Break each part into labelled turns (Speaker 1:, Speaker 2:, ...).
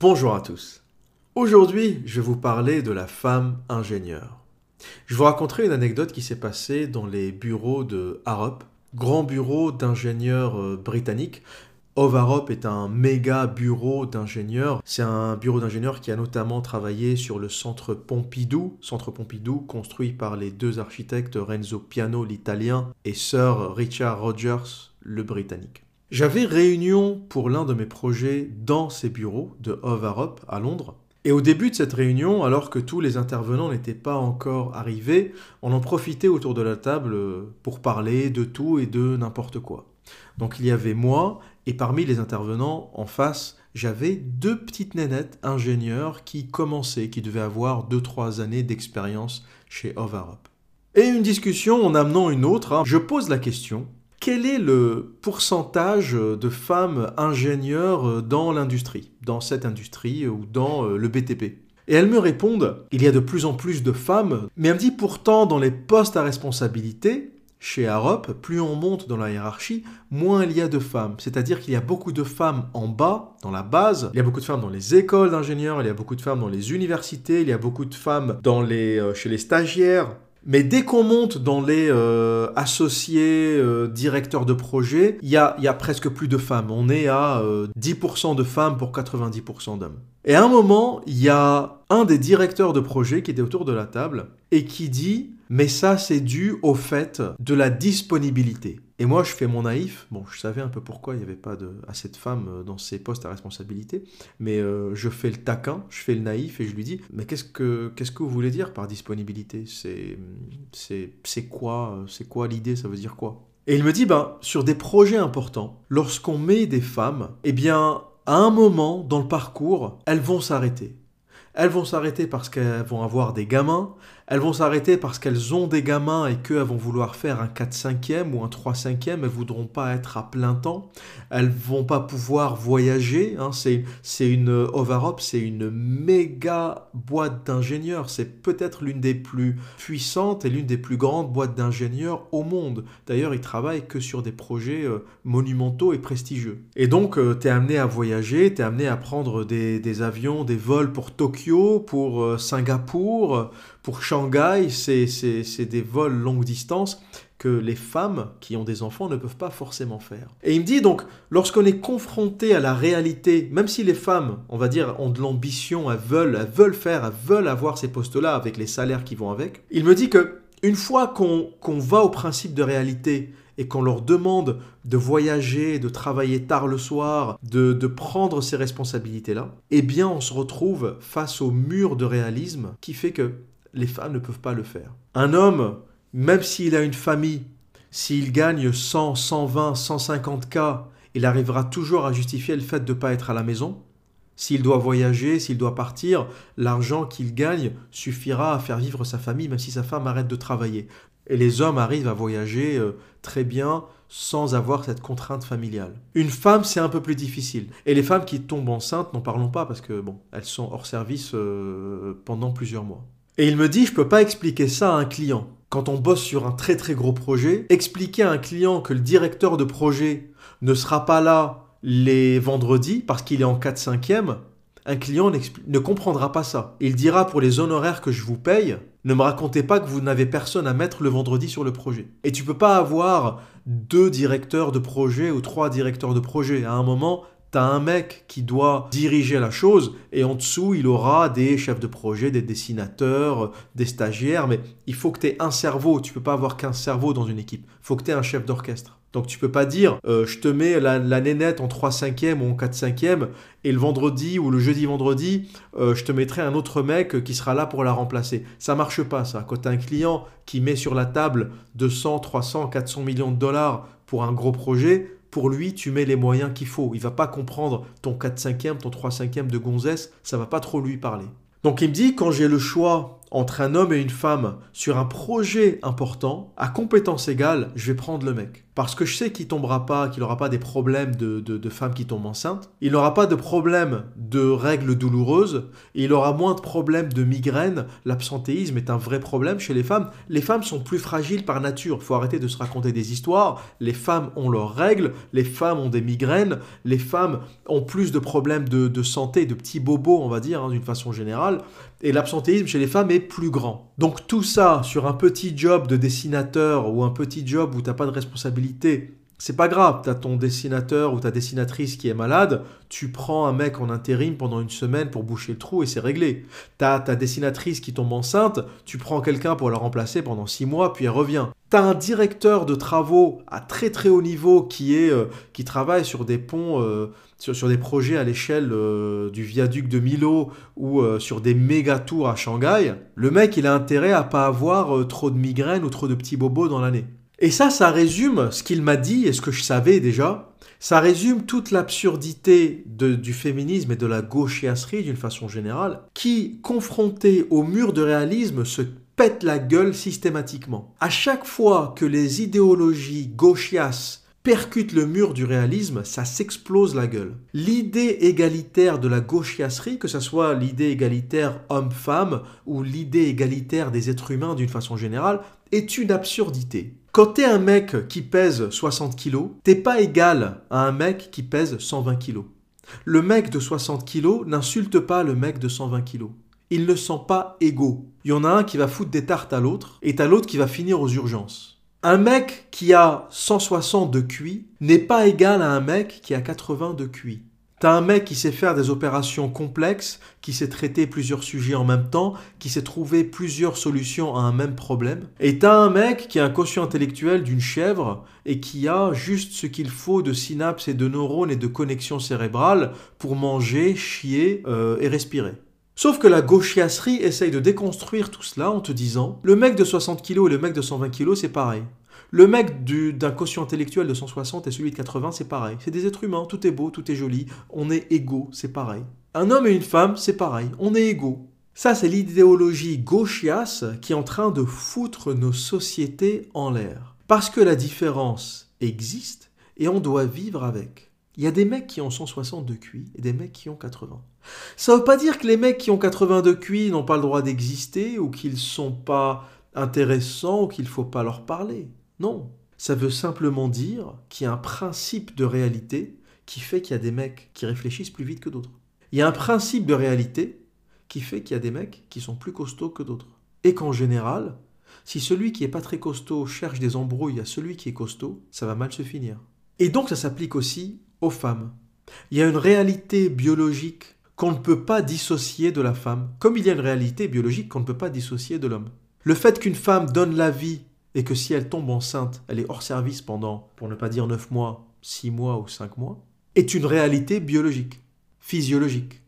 Speaker 1: Bonjour à tous. Aujourd'hui, je vais vous parler de la femme ingénieure. Je vous raconterai une anecdote qui s'est passée dans les bureaux de Harrop, grand bureau d'ingénieurs euh, britanniques. Harrop est un méga bureau d'ingénieurs. C'est un bureau d'ingénieurs qui a notamment travaillé sur le centre Pompidou, centre Pompidou construit par les deux architectes Renzo Piano l'italien et Sir Richard Rogers le britannique. J'avais réunion pour l'un de mes projets dans ces bureaux de Harrop à Londres. Et au début de cette réunion, alors que tous les intervenants n'étaient pas encore arrivés, on en profitait autour de la table pour parler de tout et de n'importe quoi. Donc il y avait moi, et parmi les intervenants en face, j'avais deux petites nénettes ingénieurs qui commençaient, qui devaient avoir 2-3 années d'expérience chez Harrop. Et une discussion en amenant une autre, hein, je pose la question, quel est le pourcentage de femmes ingénieures dans l'industrie, dans cette industrie ou dans euh, le BTP Et elles me répondent, il y a de plus en plus de femmes, mais elle me dit pourtant dans les postes à responsabilité, chez Harrop, plus on monte dans la hiérarchie, moins il y a de femmes. C'est-à-dire qu'il y a beaucoup de femmes en bas, dans la base, il y a beaucoup de femmes dans les écoles d'ingénieurs, il y a beaucoup de femmes dans les universités, il y a beaucoup de femmes dans les, euh, chez les stagiaires, mais dès qu'on monte dans les euh, associés, euh, directeurs de projet, il y a, presque plus de femmes. On est à 10% euh, de femmes pour 90% d'hommes. Et à un moment, il y a un des directeurs de projet qui était autour de la table et qui dit mais ça c'est dû au fait de la disponibilité. Et moi je fais mon naïf, bon je savais un peu pourquoi il n'y avait pas assez de femmes euh, dans ces postes à responsabilité, mais euh, je fais le taquin, je fais le naïf et je lui dis mais qu'est-ce que, vous voulez dire par disponibilité? C'est, quoi, c'est quoi l'idée, ça veut dire quoi? Et il me dit, ben, sur des projets importants, lorsqu'on met des femmes, eh bien, à un moment dans le parcours, elles vont s'arrêter. Elles vont s'arrêter parce qu'elles vont avoir des gamins, elles vont s'arrêter parce qu'elles ont des gamins et qu'elles vont vouloir faire un 4-5e ou un 3-5e, elles voudront pas être à plein temps, elles vont pas pouvoir voyager, hein. c'est, une Overop, c'est une méga boîte d'ingénieurs, c'est peut-être l'une des plus puissantes et l'une des plus grandes boîtes d'ingénieurs au monde. D'ailleurs, ils travaillent que sur des projets euh, monumentaux et prestigieux. Et donc, euh, tu es amené à voyager, tu es amené à prendre des, avions, des vols pour Tokyo, pour euh, Singapour, pour Shanghai, c'est des vols longue distance que les femmes qui ont des enfants ne peuvent pas forcément faire. Et il me dit donc, lorsqu'on est confronté à la réalité, même si les femmes, on va dire, ont de l'ambition, elles veulent, elles veulent faire, elles veulent avoir ces postes-là avec les salaires qui vont avec, il me dit que une fois qu'on va au principe de réalité et qu'on leur demande de voyager, de travailler tard le soir, de, de prendre ces responsabilités-là, eh bien on se retrouve face au mur de réalisme qui fait que les femmes ne peuvent pas le faire. Un homme, même s'il a une famille, s'il gagne 100, 120, 150 cas, il arrivera toujours à justifier le fait de ne pas être à la maison. S'il doit voyager, s'il doit partir, l'argent qu'il gagne suffira à faire vivre sa famille, même si sa femme arrête de travailler. Et les hommes arrivent à voyager euh, très bien sans avoir cette contrainte familiale. Une femme, c'est un peu plus difficile. Et les femmes qui tombent enceintes, n'en parlons pas parce que elles sont hors service euh, pendant plusieurs mois. Et il me dit, je peux pas expliquer ça à un client. Quand on bosse sur un très très gros projet, expliquer à un client que le directeur de projet ne sera pas là les vendredis parce qu'il est en 4-5e, un client ne comprendra pas ça. Il dira pour les honoraires que je vous paye, ne me racontez pas que vous n'avez personne à mettre le vendredi sur le projet. Et tu peux pas avoir deux directeurs de projet ou trois directeurs de projet. À un moment, T'as un mec qui doit diriger la chose et en dessous, il aura des chefs de projet, des dessinateurs, des stagiaires, mais il faut que tu aies un cerveau. Tu peux pas avoir qu'un cerveau dans une équipe. Il faut que tu aies un chef d'orchestre. Donc tu peux pas dire euh, je te mets la, nénette en 3 5 e ou en 4 5 e et le vendredi ou le jeudi vendredi, euh, je te mettrai un autre mec qui sera là pour la remplacer. Ça marche pas ça. Quand tu as un client qui met sur la table 200, 300, 400 millions de dollars pour un gros projet, pour lui, tu mets les moyens qu'il faut. Il va pas comprendre ton 4 5e, ton 3 5e de gonzesse, ça va pas trop lui parler. Donc il me dit, quand j'ai le choix entre un homme et une femme sur un projet important, à compétence égale, je vais prendre le mec. Parce que je sais qu'il tombera pas, qu'il n'aura pas des problèmes de, de, femmes qui tombent enceintes, il n'aura pas de problème de règles douloureuses, il aura moins de problèmes de migraines. L'absentéisme est un vrai problème chez les femmes. Les femmes sont plus fragiles par nature. Il faut arrêter de se raconter des histoires. Les femmes ont leurs règles, les femmes ont des migraines, les femmes ont plus de problèmes de, de santé, de petits bobos, on va dire, hein, d'une façon générale. Et l'absentéisme chez les femmes est plus grand. Donc tout ça sur un petit job de dessinateur ou un petit job où tu n'as pas de responsabilité, c'est pas grave, tu as ton dessinateur ou ta dessinatrice qui est malade, tu prends un mec en intérim pendant une semaine pour boucher le trou et c'est réglé. Tu as ta dessinatrice qui tombe enceinte, tu prends quelqu'un pour la remplacer pendant six mois puis elle revient. Tu as un directeur de travaux à très très haut niveau qui, est, euh, qui travaille sur des ponts... Euh, sur, des projets à l'échelle euh, du viaduc de Milo ou sur des méga tours à Shanghai, le mec il a intérêt à pas avoir trop de migraines ou trop de petits bobos dans l'année. Et ça, ça résume ce qu'il m'a dit et ce que je savais déjà. Ça résume toute l'absurdité du féminisme et de la gauchiasserie d'une façon générale, qui, confronté au mur de réalisme, se pète la gueule systématiquement. À chaque fois que les idéologies gauchias percute le mur du réalisme, ça s'explose la gueule. L'idée égalitaire de la gauchiasserie, que ce soit l'idée égalitaire homme-femme ou l'idée égalitaire des êtres humains d'une façon générale, est une absurdité. Quand t'es un mec qui pèse 60 kilos, t'es pas égal à un mec qui pèse 120 kilos. Le mec de 60 kilos n'insulte pas le mec de 120 kilos. Ils ne sont pas égaux. Il y en a un qui va foutre des tartes à l'autre et t'as l'autre qui va finir aux urgences. Un mec qui a 160 de QI n'est pas égal à un mec qui a 80 de QI. T'as un mec qui sait faire des opérations complexes, qui sait traiter plusieurs sujets en même temps, qui sait trouver plusieurs solutions à un même problème. Et t'as un mec qui a un quotient intellectuel d'une chèvre et qui a juste ce qu'il faut de synapses et de neurones et de connexions cérébrales pour manger, chier euh, et respirer. Sauf que la gauchiasserie essaye de déconstruire tout cela en te disant le mec de 60 kg et le mec de 120 kg, c'est pareil. Le mec d'un quotient intellectuel de 160 et celui de 80, c'est pareil. C'est des êtres humains, tout est beau, tout est joli, on est égaux, c'est pareil. Un homme et une femme, c'est pareil, on est égaux. Ça, c'est l'idéologie gauchiasse qui est en train de foutre nos sociétés en l'air. Parce que la différence existe et on doit vivre avec. Il y a des mecs qui ont 160 de QI et des mecs qui ont 80. Ça veut pas dire que les mecs qui ont 82 QI n'ont pas le droit d'exister ou qu'ils sont pas intéressants ou qu'il faut pas leur parler. Non. Ça veut simplement dire qu'il y a un principe de réalité qui fait qu'il y a des mecs qui réfléchissent plus vite que d'autres. Il y a un principe de réalité qui fait qu'il y a des mecs qui sont plus costauds que d'autres. Et qu'en général, si celui qui est pas très costaud cherche des embrouilles à celui qui est costaud, ça va mal se finir. Et donc ça s'applique aussi aux femmes. Il y a une réalité biologique qu'on ne peut pas dissocier de la femme, comme il y a une réalité biologique qu'on ne peut pas dissocier de l'homme. Le fait qu'une femme donne la vie et que si elle tombe enceinte, elle est hors service pendant, pour ne pas dire 9 mois, 6 mois ou 5 mois, est une réalité biologique, physiologique.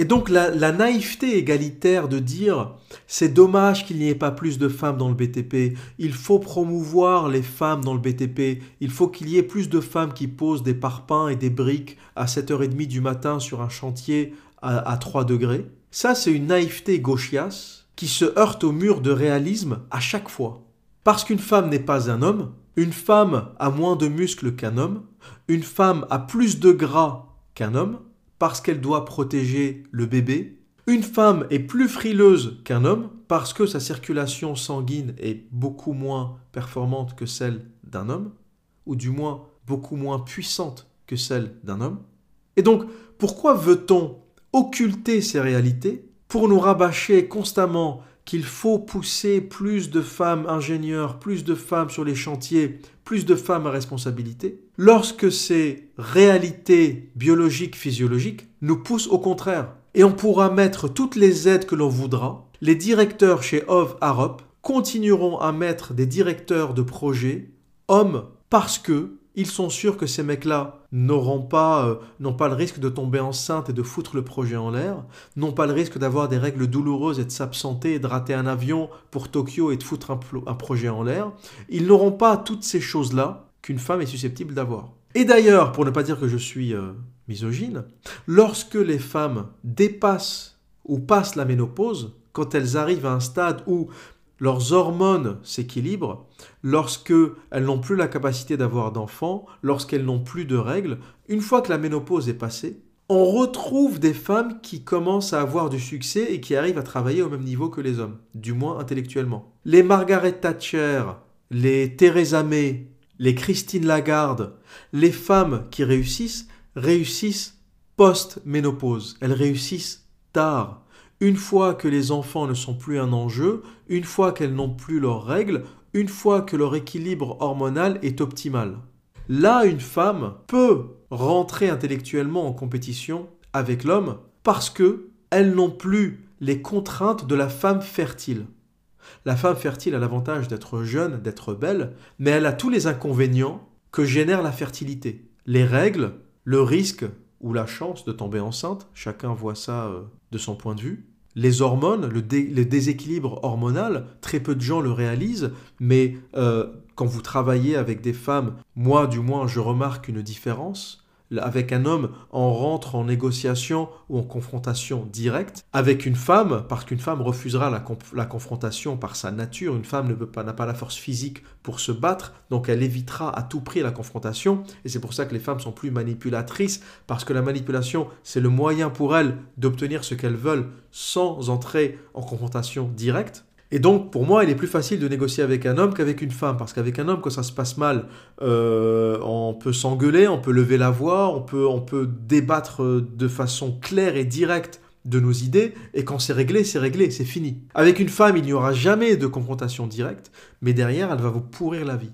Speaker 1: Et donc la, naïveté égalitaire de dire c'est dommage qu'il n'y ait pas plus de femmes dans le BTP, il faut promouvoir les femmes dans le BTP, il faut qu'il y ait plus de femmes qui posent des parpaings et des briques à 7h30 du matin sur un chantier à, 3 degrés. Ça, c'est une naïveté gauchias qui se heurte au mur de réalisme à chaque fois. Parce qu'une femme n'est pas un homme, une femme a moins de muscles qu'un homme, une femme a plus de gras qu'un homme, parce qu'elle doit protéger le bébé, une femme est plus frileuse qu'un homme, parce que sa circulation sanguine est beaucoup moins performante que celle d'un homme, ou du moins beaucoup moins puissante que celle d'un homme. Et donc, pourquoi veut-on occulter ces réalités pour nous rabâcher constamment qu'il faut pousser plus de femmes ingénieurs, plus de femmes sur les chantiers, plus de femmes à responsabilité, lorsque ces réalités biologiques, physiologiques nous poussent au contraire. Et on pourra mettre toutes les aides que l'on voudra. Les directeurs chez OV Arop continueront à mettre des directeurs de projets hommes parce que ils sont sûrs que ces mecs-là n'auront pas, euh, pas le risque de tomber enceinte et de foutre le projet en l'air, n'ont pas le risque d'avoir des règles douloureuses et de s'absenter et de rater un avion pour Tokyo et de foutre un, un projet en l'air. Ils n'auront pas toutes ces choses-là qu'une femme est susceptible d'avoir. Et d'ailleurs, pour ne pas dire que je suis euh, misogyne, lorsque les femmes dépassent ou passent la ménopause, quand elles arrivent à un stade où leurs hormones s'équilibrent, lorsque elles n'ont plus la capacité d'avoir d'enfants, lorsqu'elles n'ont plus de règles, une fois que la ménopause est passée, on retrouve des femmes qui commencent à avoir du succès et qui arrivent à travailler au même niveau que les hommes, du moins intellectuellement. Les Margaret Thatcher, les Theresa May, les Christine Lagarde, les femmes qui réussissent, réussissent post-ménopause. Elles réussissent tard. Une fois que les enfants ne sont plus un enjeu, une fois qu'elles n'ont plus leurs règles, une fois que leur équilibre hormonal est optimal. Là, une femme peut rentrer intellectuellement en compétition avec l'homme parce que elles n'ont plus les contraintes de la femme fertile. La femme fertile a l'avantage d'être jeune, d'être belle, mais elle a tous les inconvénients que génère la fertilité. Les règles, le risque ou la chance de tomber enceinte, chacun voit ça euh, de son point de vue. Les hormones, le, déséquilibre hormonal, très peu de gens le réalisent, mais euh, quand vous travaillez avec des femmes, moi du moins je remarque une différence avec un homme, on rentre en négociation ou en confrontation directe. Avec une femme, parce qu'une femme refusera la, confrontation par sa nature, une femme n'a pas, la force physique pour se battre, donc elle évitera à tout prix la confrontation. Et c'est pour ça que les femmes sont plus manipulatrices, parce que la manipulation, c'est le moyen pour elles d'obtenir ce qu'elles veulent sans entrer en confrontation directe. Et donc, pour moi, il est plus facile de négocier avec un homme qu'avec une femme, parce qu'avec un homme, quand ça se passe mal, euh, on peut s'engueuler, on peut lever la voix, on peut, on peut débattre de façon claire et directe de nos idées, et quand c'est réglé, c'est réglé, c'est fini. Avec une femme, il n'y aura jamais de confrontation directe, mais derrière, elle va vous pourrir la vie.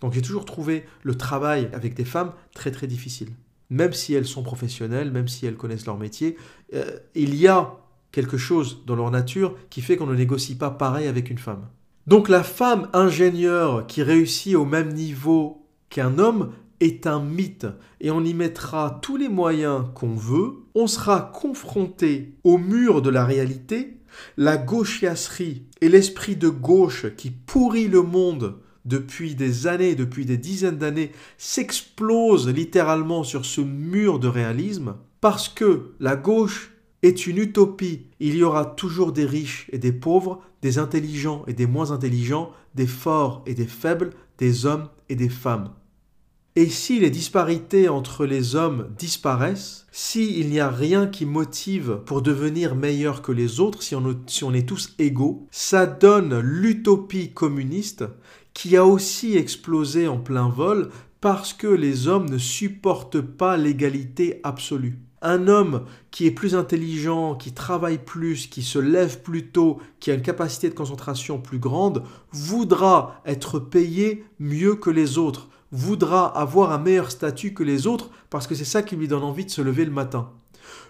Speaker 1: Donc j'ai toujours trouvé le travail avec des femmes très très difficile. Même si elles sont professionnelles, même si elles connaissent leur métier, euh, il y a quelque chose dans leur nature qui fait qu'on ne négocie pas pareil avec une femme. Donc la femme ingénieure qui réussit au même niveau qu'un homme est un mythe. Et on y mettra tous les moyens qu'on veut, on sera confronté au mur de la réalité, la gauchiasserie et l'esprit de gauche qui pourrit le monde depuis des années, depuis des dizaines d'années, s'explose littéralement sur ce mur de réalisme parce que la gauche est une utopie. Il y aura toujours des riches et des pauvres, des intelligents et des moins intelligents, des forts et des faibles, des hommes et des femmes. Et si les disparités entre les hommes disparaissent, s'il n'y a rien qui motive pour devenir meilleur que les autres, si on, si on est tous égaux, ça donne l'utopie communiste qui a aussi explosé en plein vol parce que les hommes ne supportent pas l'égalité absolue un homme qui est plus intelligent, qui travaille plus, qui se lève plus tôt, qui a une capacité de concentration plus grande, voudra être payé mieux que les autres, voudra avoir un meilleur statut que les autres, parce que c'est ça qui lui donne envie de se lever le matin.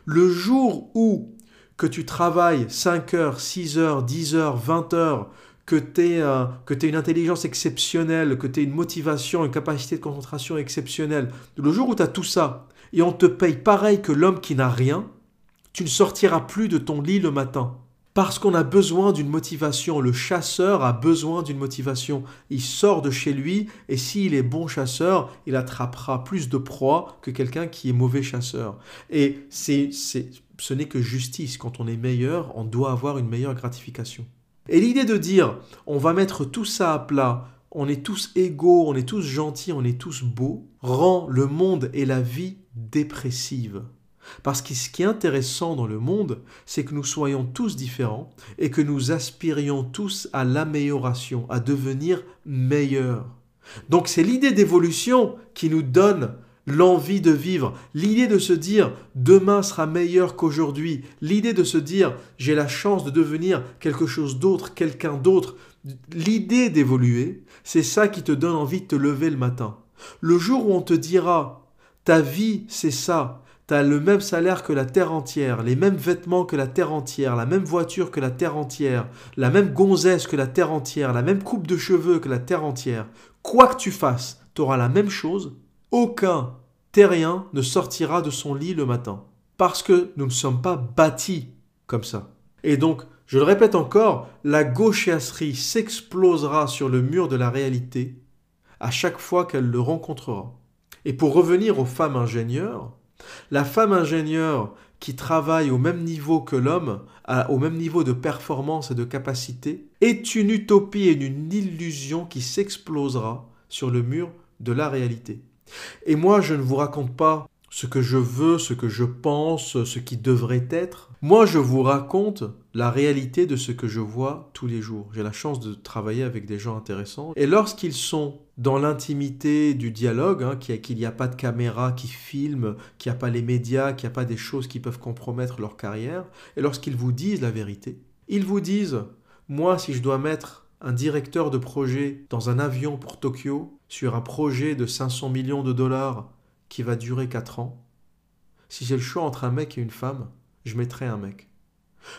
Speaker 1: Le jour où que tu travailles 5 heures, 6 heures, 10 heures, 20 heures, que tu euh, une intelligence exceptionnelle, que tu une motivation, une capacité de concentration exceptionnelle, le jour où tu as tout ça, et on te paye pareil que l'homme qui n'a rien, tu ne sortiras plus de ton lit le matin. Parce qu'on a besoin d'une motivation. Le chasseur a besoin d'une motivation. Il sort de chez lui et s'il est bon chasseur, il attrapera plus de proies que quelqu'un qui est mauvais chasseur. Et c'est, ce n'est que justice. Quand on est meilleur, on doit avoir une meilleure gratification. Et l'idée de dire on va mettre tout ça à plat, on est tous égaux, on est tous gentils, on est tous beaux, rend le monde et la vie dépressive. Parce que ce qui est intéressant dans le monde, c'est que nous soyons tous différents et que nous aspirions tous à l'amélioration, à devenir meilleurs. Donc c'est l'idée d'évolution qui nous donne l'envie de vivre, l'idée de se dire demain sera meilleur qu'aujourd'hui, l'idée de se dire j'ai la chance de devenir quelque chose d'autre, quelqu'un d'autre, l'idée d'évoluer, c'est ça qui te donne envie de te lever le matin. Le jour où on te dira ta vie, c'est ça. Tu as le même salaire que la terre entière, les mêmes vêtements que la terre entière, la même voiture que la terre entière, la même gonzesse que la terre entière, la même coupe de cheveux que la terre entière. Quoi que tu fasses, tu auras la même chose. Aucun terrien ne sortira de son lit le matin. Parce que nous ne sommes pas bâtis comme ça. Et donc, je le répète encore, la gauchiasserie s'explosera sur le mur de la réalité à chaque fois qu'elle le rencontrera. Et pour revenir aux femmes ingénieures, la femme ingénieure qui travaille au même niveau que l'homme, au même niveau de performance et de capacité, est une utopie et une illusion qui s'explosera sur le mur de la réalité. Et moi, je ne vous raconte pas ce que je veux, ce que je pense, ce qui devrait être. Moi, je vous raconte la réalité de ce que je vois tous les jours. J'ai la chance de travailler avec des gens intéressants. Et lorsqu'ils sont dans l'intimité du dialogue, hein, qu'il n'y a pas de caméra qui filme, qu'il n'y a pas les médias, qu'il n'y a pas des choses qui peuvent compromettre leur carrière, et lorsqu'ils vous disent la vérité, ils vous disent, moi, si je dois mettre un directeur de projet dans un avion pour Tokyo, sur un projet de 500 millions de dollars qui va durer 4 ans, si j'ai le choix entre un mec et une femme, je mettrai un mec.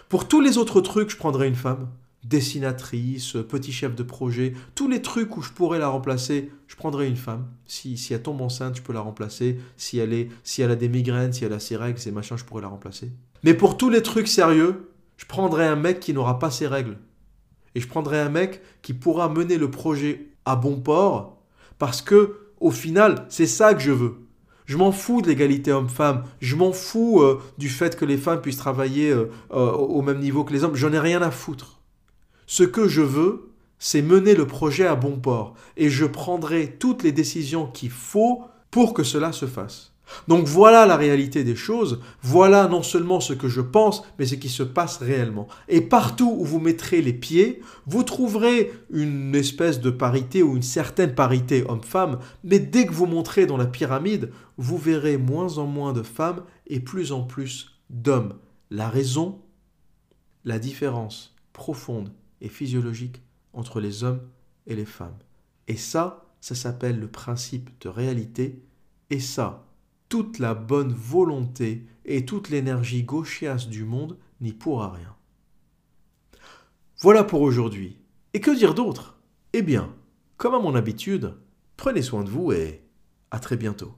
Speaker 1: Pour tous les autres trucs, je prendrai une femme. Dessinatrice, petit chef de projet, tous les trucs où je pourrais la remplacer, je prendrai une femme. Si, si elle tombe enceinte, je peux la remplacer. Si elle, est, si elle a des migraines, si elle a ses règles, ses machins, je pourrais la remplacer. Mais pour tous les trucs sérieux, je prendrai un mec qui n'aura pas ses règles. Et je prendrai un mec qui pourra mener le projet à bon port, parce que, au final, c'est ça que je veux. Je m'en fous de l'égalité homme-femme. Je m'en fous euh, du fait que les femmes puissent travailler euh, euh, au même niveau que les hommes. J'en ai rien à foutre. Ce que je veux, c'est mener le projet à bon port. Et je prendrai toutes les décisions qu'il faut pour que cela se fasse. Donc voilà la réalité des choses, voilà non seulement ce que je pense, mais ce qui se passe réellement. Et partout où vous mettrez les pieds, vous trouverez une espèce de parité ou une certaine parité homme-femme, mais dès que vous montrez dans la pyramide, vous verrez moins en moins de femmes et plus en plus d'hommes. La raison? La différence profonde et physiologique entre les hommes et les femmes. Et ça, ça s'appelle le principe de réalité, et ça, toute la bonne volonté et toute l'énergie gauchiasse du monde n'y pourra rien. Voilà pour aujourd'hui. Et que dire d'autre? Eh bien, comme à mon habitude, prenez soin de vous et à très bientôt.